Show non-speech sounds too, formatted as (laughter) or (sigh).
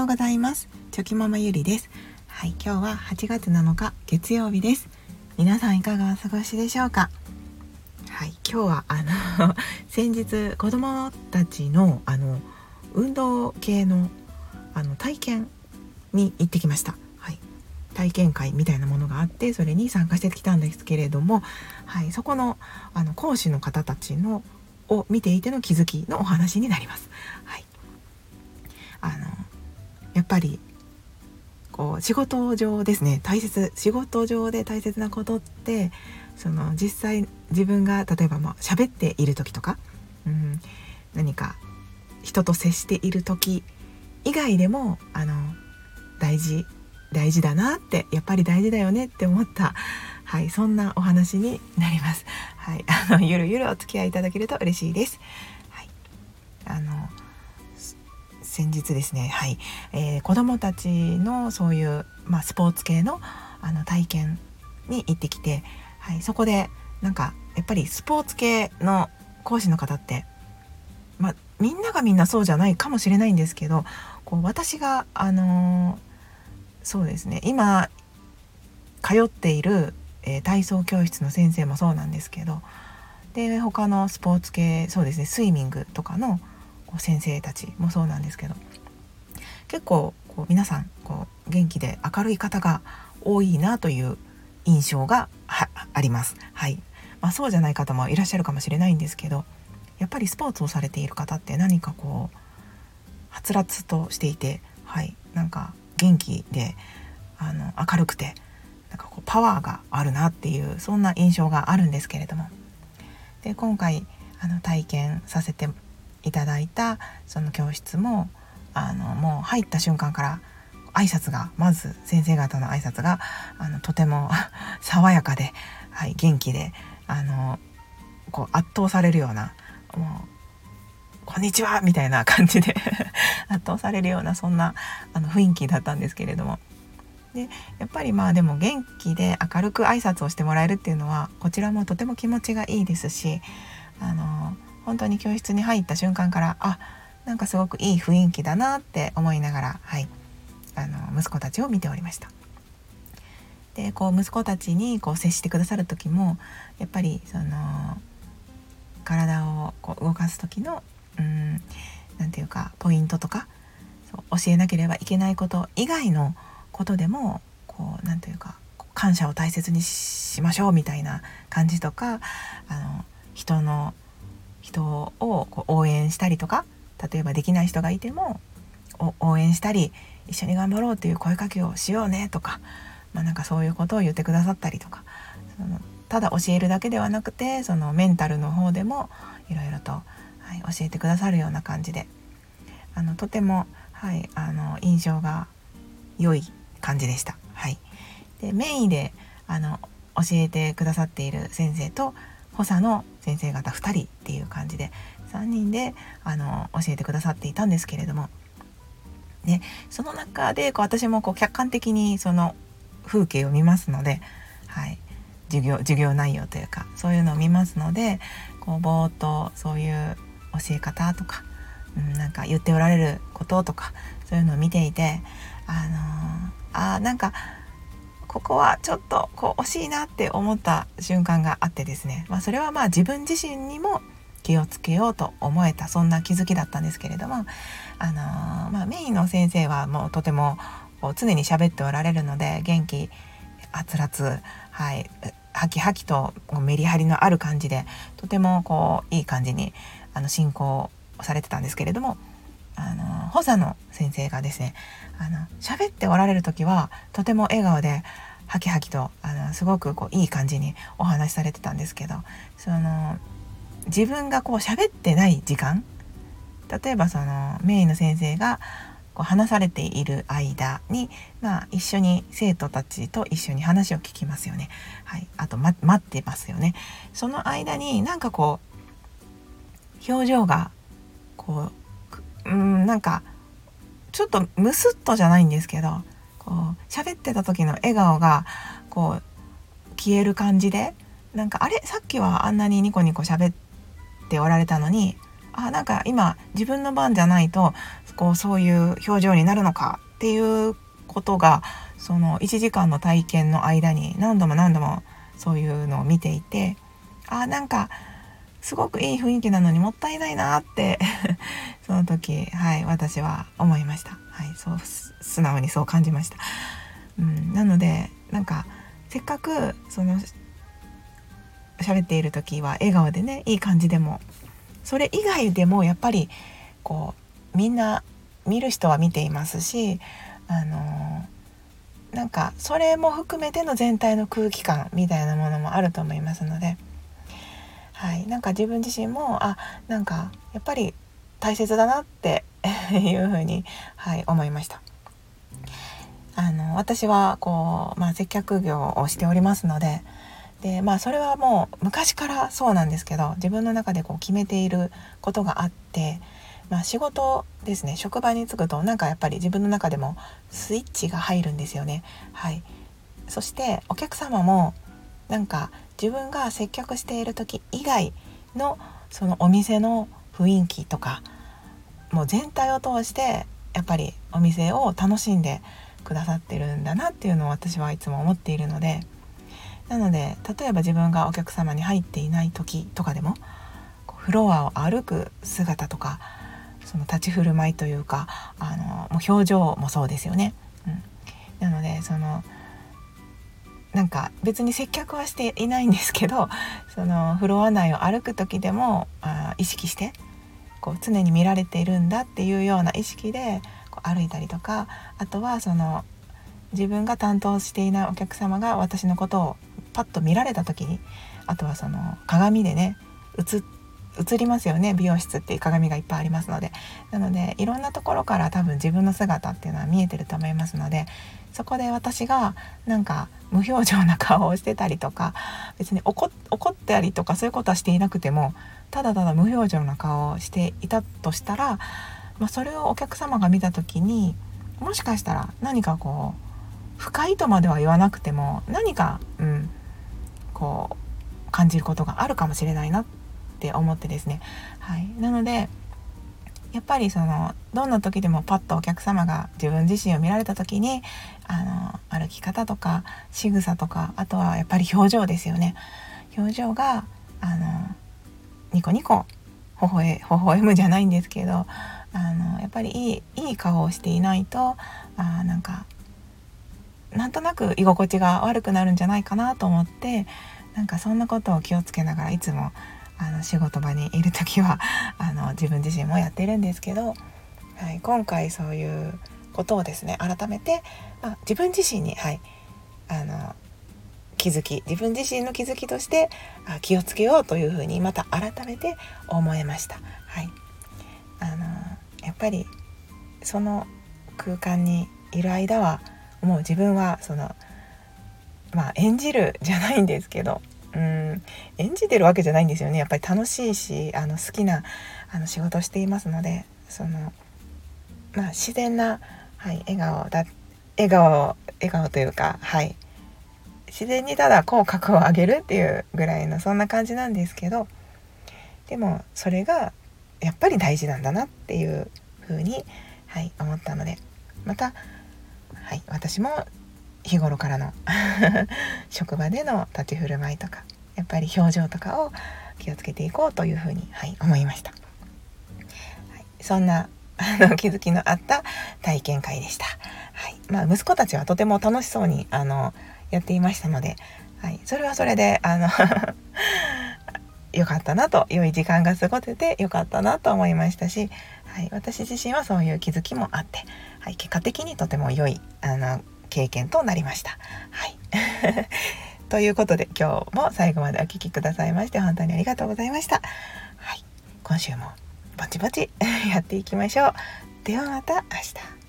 ようございます。チョキママゆりです。はい今日は8月7日月曜日です。皆さんいかがお過ごしでしょうか？はい今日はあの (laughs) 先日子供たちのあの運動系のあの体験に行ってきました。はい。体験会みたいなものがあってそれに参加してきたんですけれども、はい、そこのあの講師の方たちのを見ていての気づきのお話になります。はい、あのやっぱりこう仕事上ですね大切仕事上で大切なことってその実際自分が例えばまあ喋っている時とか、うん、何か人と接している時以外でもあの大事大事だなってやっぱり大事だよねって思った、はい、そんなお話になります。はい、あのゆるゆるお付き合いいただけると嬉しいです。はい、あの先日ですね、はい。えー、子どもたちのそういう、まあ、スポーツ系のあの体験に行ってきて、はい、そこでなんかやっぱりスポーツ系の講師の方って、まあ、みんながみんなそうじゃないかもしれないんですけどこう私が、あのー、そうですね今通っている、えー、体操教室の先生もそうなんですけどで他のスポーツ系そうですねスイミングとかの先生たちもそうなんですけど結構こう皆さんこう元気で明るい方が多いなという印象があります。はい。まあ、そうじゃない方もいらっしゃるかもしれないんですけどやっぱりスポーツをされている方って何かこうはつらつとしていて、はい、なんか元気であの明るくてなんかこうパワーがあるなっていうそんな印象があるんですけれども。で今回あの体験させていただいたその教室もあのもう入った瞬間から挨拶がまず先生方の挨拶があのとても (laughs) 爽やかで、はい、元気であのこう圧倒されるようなもう「こんにちは!」みたいな感じで (laughs) 圧倒されるようなそんなあの雰囲気だったんですけれどもでやっぱりまあでも元気で明るく挨拶をしてもらえるっていうのはこちらもとても気持ちがいいですしあの本当に教室に入った瞬間からあなんかすごくいい雰囲気だなって思いながら、はい、あの息子たちを見ておりました。でこう息子たちにこう接してくださる時もやっぱりその体をこう動かす時のうん何て言うかポイントとかそう教えなければいけないこと以外のことでもこう何て言うか感謝を大切にしましょうみたいな感じとかあの人の人をこう応援したりとか例えばできない人がいても応援したり一緒に頑張ろうという声かけをしようねとか,、まあ、なんかそういうことを言ってくださったりとかそのただ教えるだけではなくてそのメンタルの方でもいろいろと、はい、教えてくださるような感じであのとても、はい、あの印象が良い感じでした。はい、でメインであの教えてくださっている先生と補佐の先生方2人っていう感じで3人であの教えてくださっていたんですけれども、ね、その中でこう私もこう客観的にその風景を見ますので、はい、授業授業内容というかそういうのを見ますのでこうぼーっとそういう教え方とか、うん、なんか言っておられることとかそういうのを見ていてあのー、あなんかここはちょっとこう惜しいなって思った瞬間があってですね、まあ、それはまあ自分自身にも気をつけようと思えたそんな気づきだったんですけれども、あのー、まあ、メインの先生はもうとてもこう常に喋っておられるので元気あつらつ、はい、ハキハキとメリハリのある感じでとてもこういい感じにあの進行されてたんですけれどもあの補佐の先生がですねあの喋っておられる時はとても笑顔でハキハキとあのすごくこういい感じにお話しされてたんですけどその自分がこう喋ってない時間例えばそのメインの先生がこう話されている間に、まあ、一緒に生徒たちと一緒に話を聞きますよね。はい、あと、ま、待ってますよね。その間になんかこう表情がこううんなんかちょっとムスッとじゃないんですけどこう喋ってた時の笑顔がこう消える感じでなんかあれ？さっきはあんなにニコニコ喋っておられたのにあなんか今自分の番じゃないとこうそういう表情になるのかっていうことがその1時間の体験の間に何度も何度もそういうのを見ていてあなんかすごくいい雰囲気なのにもったいないなって (laughs) その時はい私は思いました。はいそう素直にそう感じました、うん、なのでなんかせっかくその喋っている時は笑顔でねいい感じでもそれ以外でもやっぱりこうみんな見る人は見ていますしあのなんかそれも含めての全体の空気感みたいなものもあると思いますので、はい、なんか自分自身もあなんかやっぱり大切だなって (laughs) いうふうに、はい、思いました。あの私はこう、まあ、接客業をしておりますのででまあそれはもう昔からそうなんですけど自分の中でこう決めていることがあって、まあ、仕事ですね職場に就くとなんかやっぱり自分の中でもスイッチが入るんですよね。はい、そしてお客様もなんか自分が接客している時以外のそのお店の雰囲気とかもう全体を通してやっぱりお店を楽しんでくださってるんだなっていうのを私はいつも思っているのでなので例えば自分がお客様に入っていない時とかでもフロアを歩く姿とかその立ち振る舞いというかあのもう表情もそうですよね。うん、なのでそのなんか別に接客はしていないんですけど (laughs) そのフロア内を歩く時でもあ意識してこう常に見られているんだっていうような意識でこう歩いたりとかあとはその自分が担当していないお客様が私のことをパッと見られた時にあとはその鏡でね映映りますよね美容室っていう鏡がいっぱいありますので。なのでいろんなところから多分自分の姿っていうのは見えてると思いますのでそこで私がなんか無表情な顔をしてたりとか別に怒ったりとかそういうことはしていなくてもただただ無表情な顔をしていたとしたら、まあ、それをお客様が見た時にもしかしたら何かこう深いとまでは言わなくても何か、うん、こう感じることがあるかもしれないなって思ってですね、はい、なのでやっぱりそのどんな時でもパッとお客様が自分自身を見られた時にあの歩き方とか仕草とかあとはやっぱり表情ですよね。表情があのニコニコ微笑微笑むじゃないんですけどあのやっぱりいいいい顔をしていないとあなんかなんとなく居心地が悪くなるんじゃないかなと思ってなんかそんなことを気をつけながらいつもあの仕事場にいる時は (laughs) あの自分自身もやってるんですけど、はい、今回そういうことをですね改めて、まあ、自分自身に、はい、あの気づき自分自身の気づきとしてあ気をつけようというふうにまた改めて思いました。はい、あのやっぱりその空間にいる間はもう自分はそのまあ演じるじゃないんですけどうん。演じてるわけじゃないんですよね。やっぱり楽しいしあの好きなあの仕事をしていますのでそのまあ自然な、はい、笑顔だ笑顔笑顔というかはい。自然にただ口角を上げるっていうぐらいのそんな感じなんですけどでもそれがやっぱり大事なんだなっていうふうに、はい、思ったのでまたはい、私も日頃からの (laughs) 職場での立ち振る舞いとかやっぱり表情とかを気をつけていこうというふうに、はい、思いました、はい、そんなあの気づきのあった体験会でした、はいまあ、息子たちはとても楽しそうにあのやっていましたので、はい、それはそれであの (laughs) 良かったなと良い時間が過ごせて良かったなと思いましたし、はい、私自身はそういう気づきもあってはい、結果的にとても良いあの経験となりました。はい、(laughs) ということで今日も最後までお聴きくださいまして本当にありがとうございました。はい、今週もぼちぼち (laughs) やっていきましょう。ではまた明日。